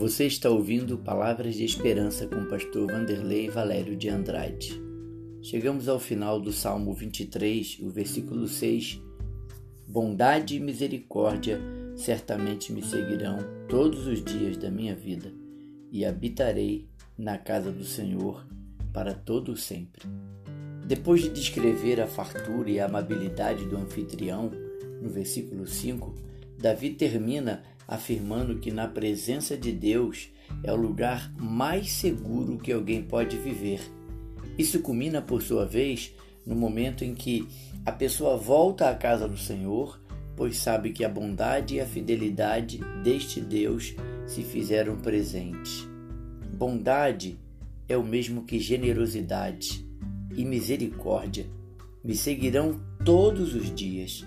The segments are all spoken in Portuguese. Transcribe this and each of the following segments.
Você está ouvindo Palavras de Esperança com o pastor Vanderlei Valério de Andrade. Chegamos ao final do Salmo 23, o versículo 6. Bondade e misericórdia certamente me seguirão todos os dias da minha vida, e habitarei na casa do Senhor para todo sempre. Depois de descrever a fartura e a amabilidade do anfitrião, no versículo 5, Davi termina afirmando que na presença de Deus é o lugar mais seguro que alguém pode viver. Isso culmina, por sua vez, no momento em que a pessoa volta à casa do Senhor, pois sabe que a bondade e a fidelidade deste Deus se fizeram presentes. Bondade é o mesmo que generosidade e misericórdia me seguirão todos os dias.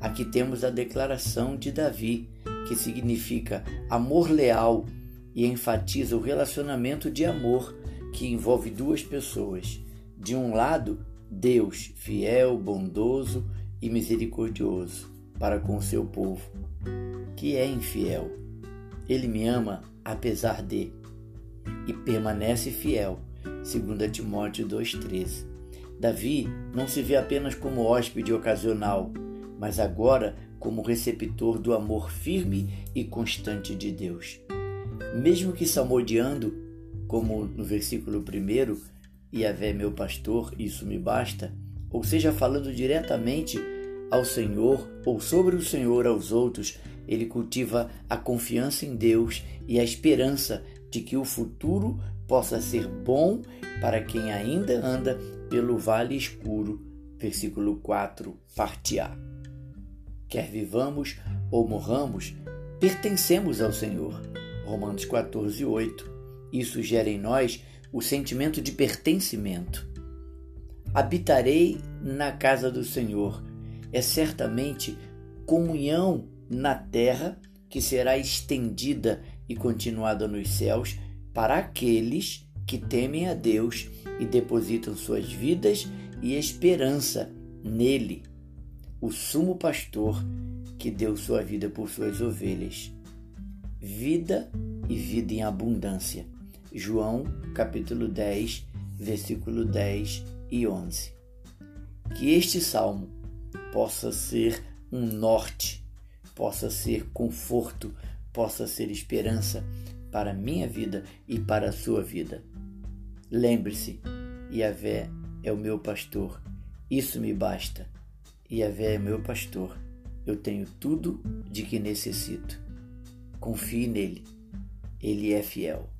Aqui temos a declaração de Davi, que significa amor leal e enfatiza o relacionamento de amor que envolve duas pessoas. De um lado, Deus, fiel, bondoso e misericordioso para com seu povo, que é infiel. Ele me ama apesar de e permanece fiel, segundo Timóteo 2:13. Davi não se vê apenas como hóspede ocasional, mas agora como receptor do amor firme e constante de Deus. Mesmo que salmodiando, como no versículo 1, Yahvé meu pastor, isso me basta, ou seja, falando diretamente ao Senhor ou sobre o Senhor aos outros, ele cultiva a confiança em Deus e a esperança de que o futuro possa ser bom para quem ainda anda pelo vale escuro. Versículo 4, parte A quer vivamos ou morramos, pertencemos ao Senhor. Romanos 14, 8. Isso gera em nós o sentimento de pertencimento. Habitarei na casa do Senhor. É certamente comunhão na terra que será estendida e continuada nos céus para aqueles que temem a Deus e depositam suas vidas e esperança nele o sumo pastor que deu sua vida por suas ovelhas. Vida e vida em abundância. João capítulo 10, versículo 10 e 11. Que este salmo possa ser um norte, possa ser conforto, possa ser esperança para a minha vida e para a sua vida. Lembre-se, Yahvé é o meu pastor, isso me basta. Yahvé é meu pastor. Eu tenho tudo de que necessito. Confie nele. Ele é fiel.